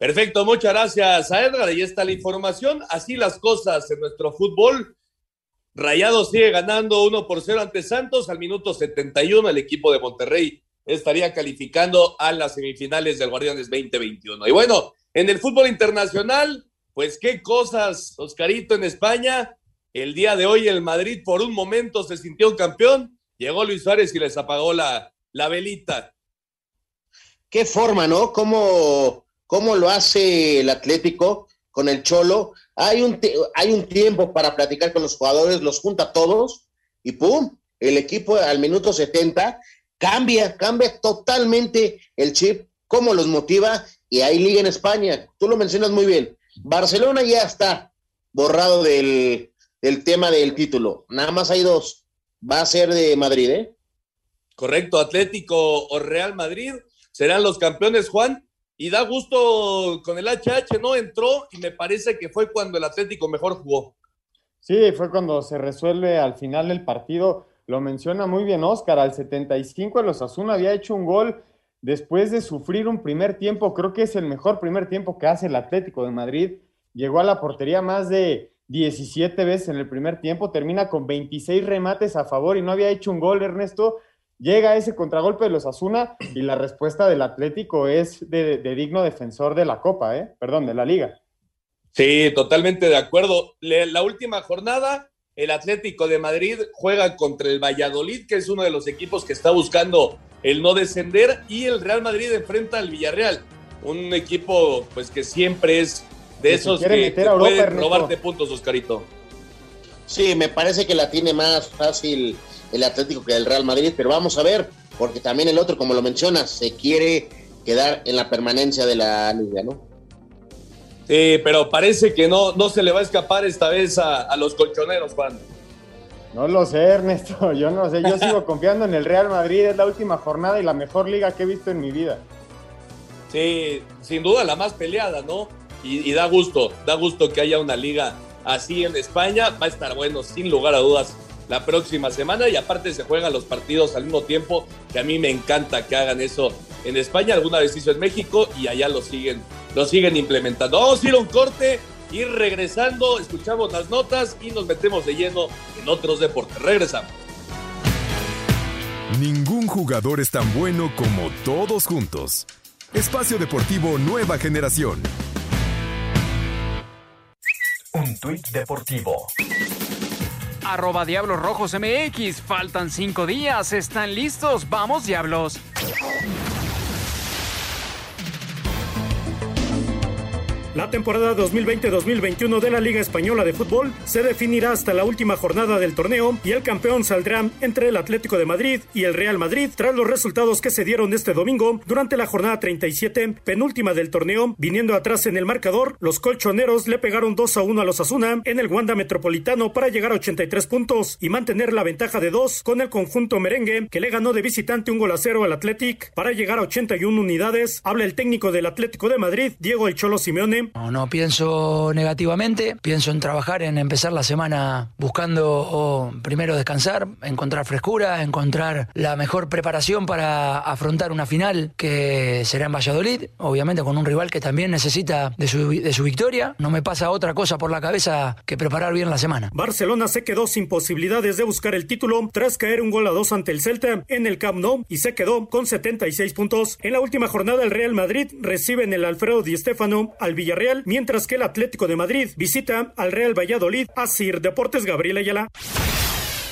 Perfecto, muchas gracias a Edgar. Ahí está la información. Así las cosas en nuestro fútbol. Rayado sigue ganando 1 por 0 ante Santos. Al minuto 71 el equipo de Monterrey estaría calificando a las semifinales del Guardianes 2021. Y bueno, en el fútbol internacional, pues qué cosas, Oscarito en España. El día de hoy el Madrid por un momento se sintió campeón. Llegó Luis Suárez y les apagó la, la velita. Qué forma, ¿no? Cómo cómo lo hace el Atlético con el Cholo. Hay un, hay un tiempo para platicar con los jugadores, los junta todos y ¡pum! El equipo al minuto 70 cambia, cambia totalmente el chip, cómo los motiva y hay liga en España. Tú lo mencionas muy bien. Barcelona ya está borrado del, del tema del título. Nada más hay dos. Va a ser de Madrid, ¿eh? Correcto, Atlético o Real Madrid serán los campeones, Juan y da gusto con el HH, ¿no? Entró y me parece que fue cuando el Atlético mejor jugó. Sí, fue cuando se resuelve al final del partido. Lo menciona muy bien Oscar, al 75 el Osasuna había hecho un gol después de sufrir un primer tiempo, creo que es el mejor primer tiempo que hace el Atlético de Madrid llegó a la portería más de 17 veces en el primer tiempo, termina con 26 remates a favor y no había hecho un gol, Ernesto. Llega ese contragolpe de los Asuna y la respuesta del Atlético es de, digno defensor de la Copa, ¿eh? perdón, de la Liga. Sí, totalmente de acuerdo. La última jornada, el Atlético de Madrid juega contra el Valladolid, que es uno de los equipos que está buscando el no descender, y el Real Madrid enfrenta al Villarreal, un equipo pues que siempre es de esos que, meter pueden robarte puntos, Oscarito. Sí, me parece que la tiene más fácil el Atlético que el Real Madrid, pero vamos a ver, porque también el otro, como lo mencionas, se quiere quedar en la permanencia de la liga, ¿no? Sí, pero parece que no, no se le va a escapar esta vez a, los colchoneros, Juan. No lo sé, Ernesto, *laughs* yo no sé, yo sigo *laughs* confiando en el Real Madrid, es la última jornada y la mejor liga que he visto en mi vida. Sí, sin duda la más peleada, ¿no? Y, y da gusto, da gusto que haya una liga así en España, va a estar bueno, sin lugar a dudas la próxima semana y aparte se juegan los partidos al mismo tiempo, que a mí me encanta que hagan eso en España, alguna vez hizo en México y allá lo siguen, lo siguen implementando. Vamos a ir a un corte, ir regresando, escuchamos las notas y nos metemos de lleno en otros deportes. Regresamos. Ningún jugador es tan bueno como todos juntos. Espacio Deportivo Nueva Generación. Un tuit deportivo arroba Diablos Rojos MX. Faltan cinco días. ¿Están listos? ¡Vamos, Diablos! La temporada 2020-2021 de la Liga Española de Fútbol se definirá hasta la última jornada del torneo y el campeón saldrá entre el Atlético de Madrid y el Real Madrid tras los resultados que se dieron este domingo durante la jornada 37, penúltima del torneo. Viniendo atrás en el marcador, los colchoneros le pegaron 2 a 1 a los Asuna en el Wanda Metropolitano para llegar a 83 puntos y mantener la ventaja de 2 con el conjunto merengue que le ganó de visitante un gol a cero al Athletic para llegar a 81 unidades. Habla el técnico del Atlético de Madrid, Diego El Cholo Simeone no, no pienso negativamente, pienso en trabajar, en empezar la semana buscando primero descansar, encontrar frescura, encontrar la mejor preparación para afrontar una final que será en Valladolid, obviamente con un rival que también necesita de su, de su victoria. No me pasa otra cosa por la cabeza que preparar bien la semana. Barcelona se quedó sin posibilidades de buscar el título tras caer un gol a dos ante el Celta en el Camp Nou y se quedó con 76 puntos. En la última jornada el Real Madrid recibe en el Alfredo Di Stéfano al Villarreal Real, mientras que el Atlético de Madrid visita al Real Valladolid. Asir Deportes Gabriel Ayala.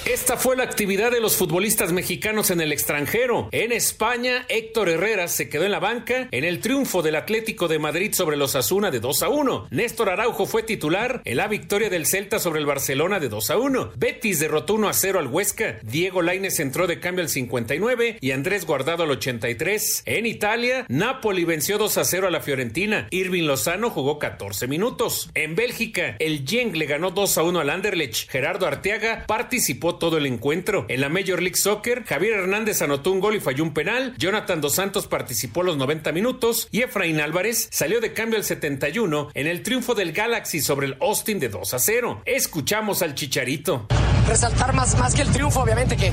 Esta fue la actividad de los futbolistas mexicanos en el extranjero. En España, Héctor Herrera se quedó en la banca en el triunfo del Atlético de Madrid sobre los Asuna de 2 a 1. Néstor Araujo fue titular en la victoria del Celta sobre el Barcelona de 2 a 1. Betis derrotó 1 a 0 al Huesca. Diego Laines entró de cambio al 59 y Andrés Guardado al 83. En Italia, Napoli venció 2 a 0 a la Fiorentina. Irving Lozano jugó 14 minutos. En Bélgica, el Genk le ganó 2 a 1 al Anderlecht. Gerardo Arteaga participó todo el encuentro. En la Major League Soccer, Javier Hernández anotó un gol y falló un penal. Jonathan Dos Santos participó los 90 minutos y Efraín Álvarez salió de cambio al 71 en el triunfo del Galaxy sobre el Austin de 2 a 0. Escuchamos al Chicharito. Resaltar más, más que el triunfo, obviamente, que,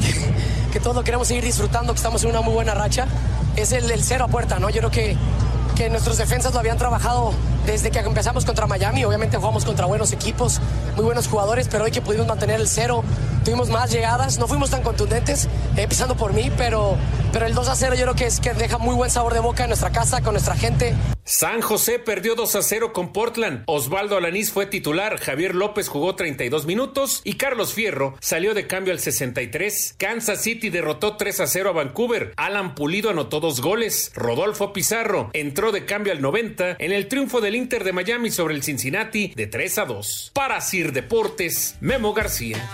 que todos queremos seguir disfrutando, que estamos en una muy buena racha, es el, el cero a puerta, ¿no? Yo creo que que nuestros defensas lo habían trabajado desde que empezamos contra Miami. Obviamente jugamos contra buenos equipos, muy buenos jugadores, pero hoy que pudimos mantener el cero, tuvimos más llegadas, no fuimos tan contundentes, empezando por mí, pero, pero el 2 a 0 yo creo que, es, que deja muy buen sabor de boca en nuestra casa, con nuestra gente. San José perdió 2 a 0 con Portland. Osvaldo Alanís fue titular, Javier López jugó 32 minutos y Carlos Fierro salió de cambio al 63. Kansas City derrotó 3 a 0 a Vancouver. Alan Pulido anotó dos goles. Rodolfo Pizarro entró de cambio al 90 en el triunfo del Inter de Miami sobre el Cincinnati de 3 a 2. Para Sir Deportes, Memo García.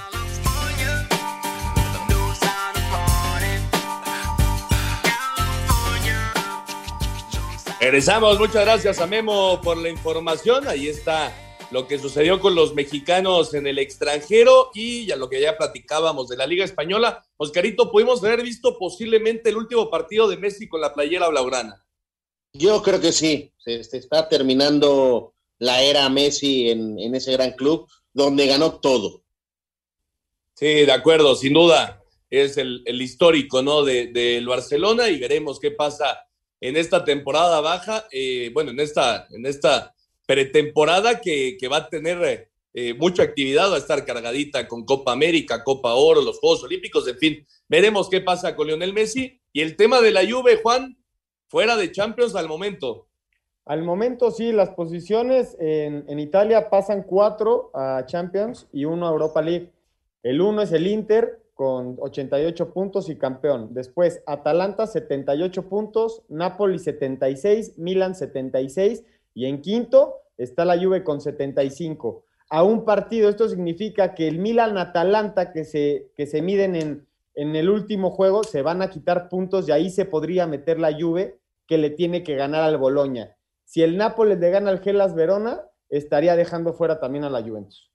Regresamos, muchas gracias a Memo por la información. Ahí está lo que sucedió con los mexicanos en el extranjero y ya lo que ya platicábamos de la Liga Española. Oscarito, pudimos haber visto posiblemente el último partido de Messi con la playera blaugrana. Yo creo que sí, se, está terminando la era Messi en, ese gran club donde ganó todo. Sí, de acuerdo, sin duda. Es el, histórico, ¿no? Del de, Barcelona y veremos qué pasa en esta temporada baja, eh, bueno, en esta, en esta pretemporada que, que va a tener eh, mucha actividad, va a estar cargadita con Copa América, Copa Oro, los Juegos Olímpicos, en fin, veremos qué pasa con Lionel Messi. Y el tema de la Juve, Juan, fuera de Champions al momento. Al momento sí, las posiciones en, en Italia pasan cuatro a Champions y uno a Europa League. El uno es el Inter con 88 puntos y campeón. Después Atalanta 78 puntos, Napoli 76, Milan 76 y en quinto está la Juve con 75 a un partido. Esto significa que el Milan-Atalanta que se, que se miden en, en el último juego se van a quitar puntos y ahí se podría meter la Juve que le tiene que ganar al Boloña. Si el Nápoles le gana al Gelas Verona, estaría dejando fuera también a la Juventus.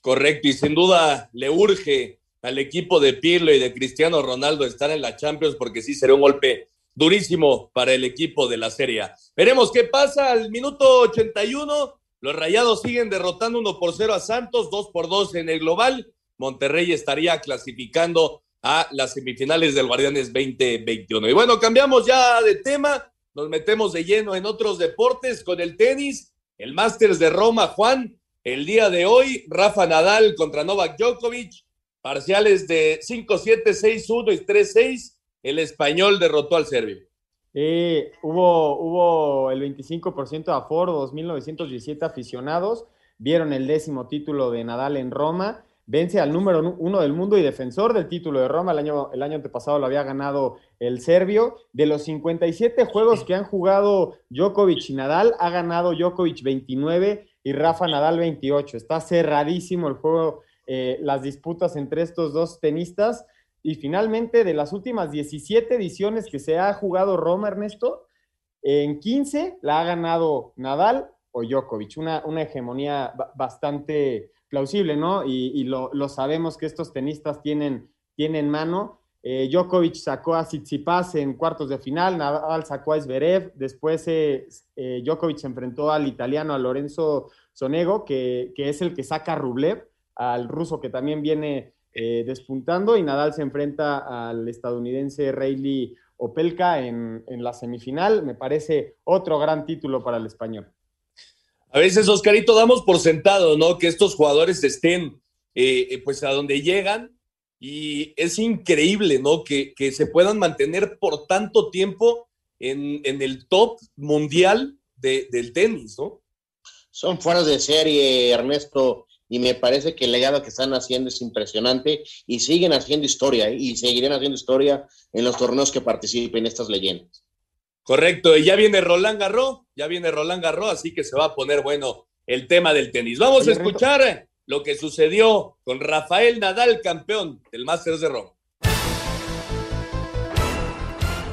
Correcto, y sin duda le urge al equipo de Pirlo y de Cristiano Ronaldo estar en la Champions porque sí será un golpe durísimo para el equipo de la Serie. Veremos qué pasa al minuto 81. Los Rayados siguen derrotando 1 por 0 a Santos, 2 por 2 en el global. Monterrey estaría clasificando a las semifinales del Guardianes 2021. Y bueno, cambiamos ya de tema, nos metemos de lleno en otros deportes con el tenis, el Masters de Roma, Juan. El día de hoy, Rafa Nadal contra Novak Djokovic, parciales de 5-7, 6-1 y 3-6. El español derrotó al serbio. Eh, hubo, hubo el 25% de aforo, 2.917 aficionados, vieron el décimo título de Nadal en Roma, vence al número uno del mundo y defensor del título de Roma, el año, el año antepasado lo había ganado el serbio, de los 57 juegos que han jugado Djokovic y Nadal, ha ganado Djokovic 29 y Rafa Nadal 28, está cerradísimo el juego, eh, las disputas entre estos dos tenistas, y finalmente, de las últimas 17 ediciones que se ha jugado Roma, Ernesto, en 15 la ha ganado Nadal o Djokovic, una, una hegemonía bastante plausible, ¿no? Y, lo, sabemos que estos tenistas tienen, tienen mano. Eh, Djokovic sacó a Tsitsipas en cuartos de final, Nadal sacó a Zverev, después eh, eh, Djokovic se enfrentó al italiano, a Lorenzo Sonego, que, que es el que saca a Rublev, al ruso que también viene eh, despuntando y Nadal se enfrenta al estadounidense Rayleigh Opelka en, en, la semifinal. Me parece otro gran título para el español. A veces, Oscarito, damos por sentado, ¿no? Que estos jugadores estén, eh, eh, pues, a donde llegan y es increíble, ¿no? Que, que se puedan mantener por tanto tiempo en, en el top mundial de, del tenis, ¿no? Son fuera de serie, Ernesto y me parece que el legado que están haciendo es impresionante y siguen haciendo historia ¿eh? y seguirán haciendo historia en los torneos que participen estas leyendas. Correcto, y ya viene Roland Garros, ya viene Roland Garros, así que se va a poner bueno el tema del tenis. Vamos a escuchar lo que sucedió con Rafael Nadal, campeón del Masters de Roma.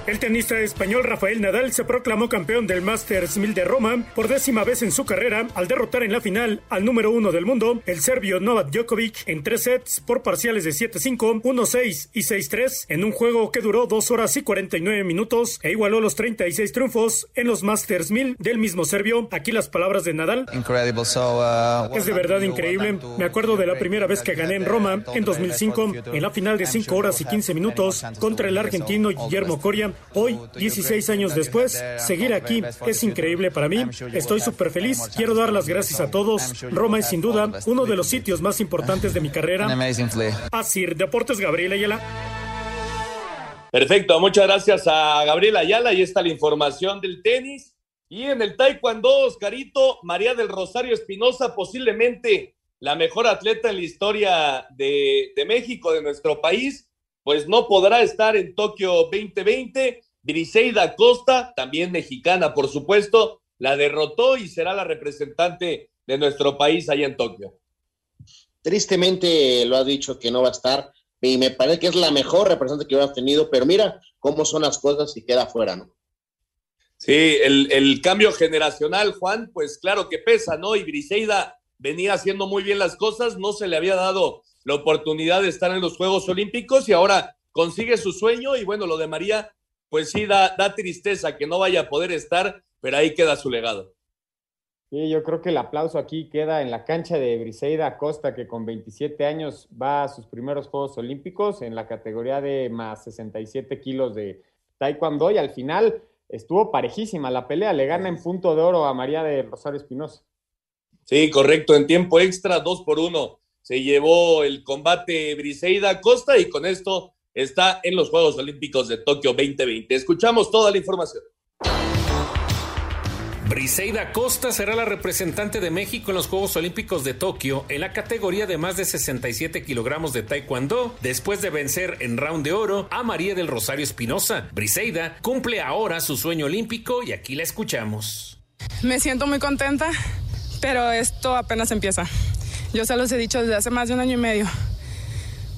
El tenista español Rafael Nadal se proclamó campeón del Masters 1000 de Roma por décima vez en su carrera al derrotar en la final al número uno del mundo, el serbio Novak Djokovic, en tres sets por parciales de 7-5, 1-6 y 6-3, en un juego que duró dos horas y 49 minutos e igualó los 36 triunfos en los Masters 1000 del mismo serbio. Aquí las palabras de Nadal. Uh, es de verdad increíble. Me acuerdo de la primera vez que gané en Roma en 2005, en la final de 5 horas y 15 minutos contra el argentino Guillermo Coria Hoy, 16 años después, seguir aquí es increíble para mí. Estoy súper feliz. Quiero dar las gracias a todos. Roma es sin duda uno de los sitios más importantes de mi carrera. Así, Deportes Gabriel Ayala. Perfecto, muchas gracias a Gabriel Ayala. Ahí está la información del tenis. Y en el taekwondo, Oscarito, María del Rosario Espinosa, posiblemente la mejor atleta en la historia de México, de nuestro país pues no podrá estar en Tokio 2020. Briseida Costa, también mexicana, por supuesto, la derrotó y será la representante de nuestro país allá en Tokio. Tristemente lo ha dicho que no va a estar y me parece que es la mejor representante que hubiera tenido, pero mira cómo son las cosas y queda fuera, ¿no? Sí, el, el cambio generacional, Juan, pues claro que pesa, ¿no? Y Briseida venía haciendo muy bien las cosas, no se le había dado la oportunidad de estar en los Juegos Olímpicos y ahora consigue su sueño y bueno, lo de María, pues sí da, da tristeza que no vaya a poder estar, pero ahí queda su legado. Sí, yo creo que el aplauso aquí queda en la cancha de Briseida Acosta, que con 27 años va a sus primeros Juegos Olímpicos en la categoría de más 67 kilos de Taekwondo y al final estuvo parejísima la pelea, le gana en punto de oro a María de Rosario Espinosa. Sí, correcto, en tiempo extra, dos por uno. Se llevó el combate Briseida Costa y con esto está en los Juegos Olímpicos de Tokio 2020. Escuchamos toda la información. Briseida Costa será la representante de México en los Juegos Olímpicos de Tokio en la categoría de más de 67 kilogramos de Taekwondo, después de vencer en round de oro a María del Rosario Espinosa. Briseida cumple ahora su sueño olímpico y aquí la escuchamos. Me siento muy contenta, pero esto apenas empieza. Yo se los he dicho desde hace más de un año y medio.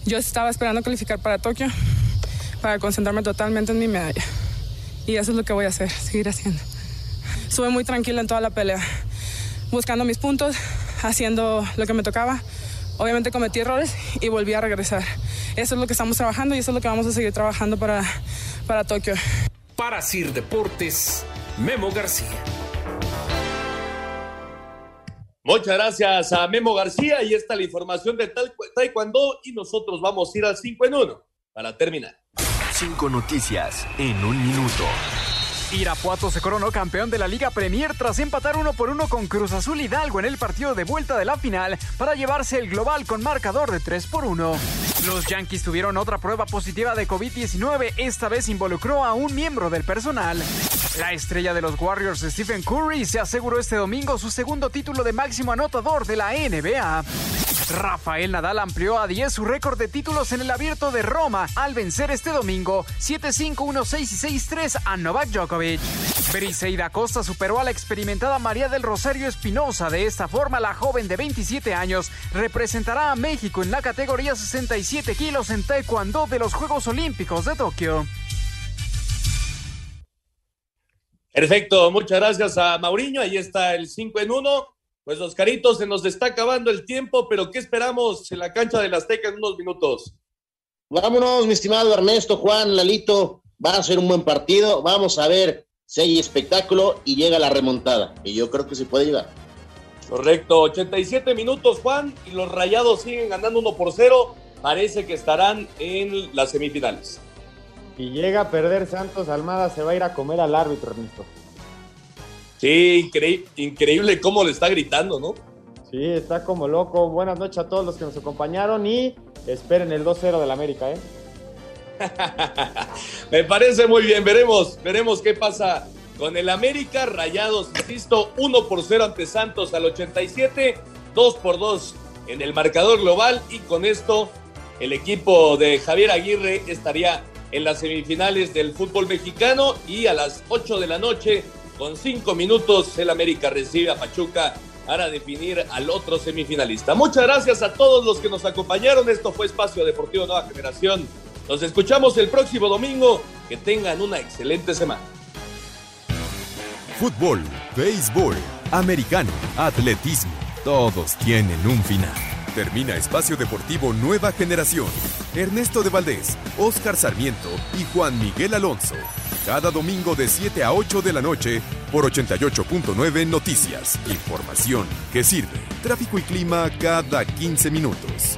Yo estaba esperando calificar para Tokio para concentrarme totalmente en mi medalla. Y eso es lo que voy a hacer, seguir haciendo. Estuve muy tranquila en toda la pelea, buscando mis puntos, haciendo lo que me tocaba. Obviamente cometí errores y volví a regresar. Eso es lo que estamos trabajando y eso es lo que vamos a seguir trabajando para, para Tokio. Para Sir Deportes, Memo García. Muchas gracias a Memo García y esta la información de Taekwondo y nosotros vamos a ir al 5 en 1 para terminar. Cinco noticias en un minuto. Irapuato se coronó campeón de la Liga Premier tras empatar uno por uno con Cruz Azul Hidalgo en el partido de vuelta de la final para llevarse el global con marcador de 3 por 1. Los Yankees tuvieron otra prueba positiva de COVID-19, esta vez involucró a un miembro del personal. La estrella de los Warriors, Stephen Curry, se aseguró este domingo su segundo título de máximo anotador de la NBA. Rafael Nadal amplió a 10 su récord de títulos en el abierto de Roma al vencer este domingo 7-5, 1-6 y 6-3 a Novak Djokovic. Briseida Costa superó a la experimentada María del Rosario Espinosa. De esta forma, la joven de 27 años representará a México en la categoría 67 kilos en Taekwondo de los Juegos Olímpicos de Tokio. Perfecto, muchas gracias a Mauriño. Ahí está el 5 en 1. Pues Oscarito, se nos está acabando el tiempo, pero ¿qué esperamos en la cancha del Azteca en unos minutos? Vámonos, mi estimado Ernesto, Juan, Lalito, va a ser un buen partido, vamos a ver si hay espectáculo y llega la remontada, y yo creo que se puede llegar. Correcto, 87 minutos, Juan, y los Rayados siguen ganando 1 por 0, parece que estarán en las semifinales. Y llega a perder Santos, Almada se va a ir a comer al árbitro, Ernesto. Sí, increíble cómo le está gritando, ¿no? Sí, está como loco. Buenas noches a todos los que nos acompañaron y esperen el 2-0 del América, ¿eh? *laughs* Me parece muy bien. Veremos, veremos qué pasa con el América. Rayados, insisto, 1 por 0 ante Santos al 87, 2 por 2 en el marcador global y con esto el equipo de Javier Aguirre estaría en las semifinales del fútbol mexicano y a las 8 de la noche con cinco minutos, el América recibe a Pachuca para definir al otro semifinalista. Muchas gracias a todos los que nos acompañaron. Esto fue Espacio Deportivo Nueva Generación. Nos escuchamos el próximo domingo. Que tengan una excelente semana. Fútbol, béisbol, americano, atletismo, todos tienen un final. Termina Espacio Deportivo Nueva Generación. Ernesto de Valdés, Oscar Sarmiento y Juan Miguel Alonso. Cada domingo de 7 a 8 de la noche por 88.9 Noticias. Información que sirve. Tráfico y clima cada 15 minutos.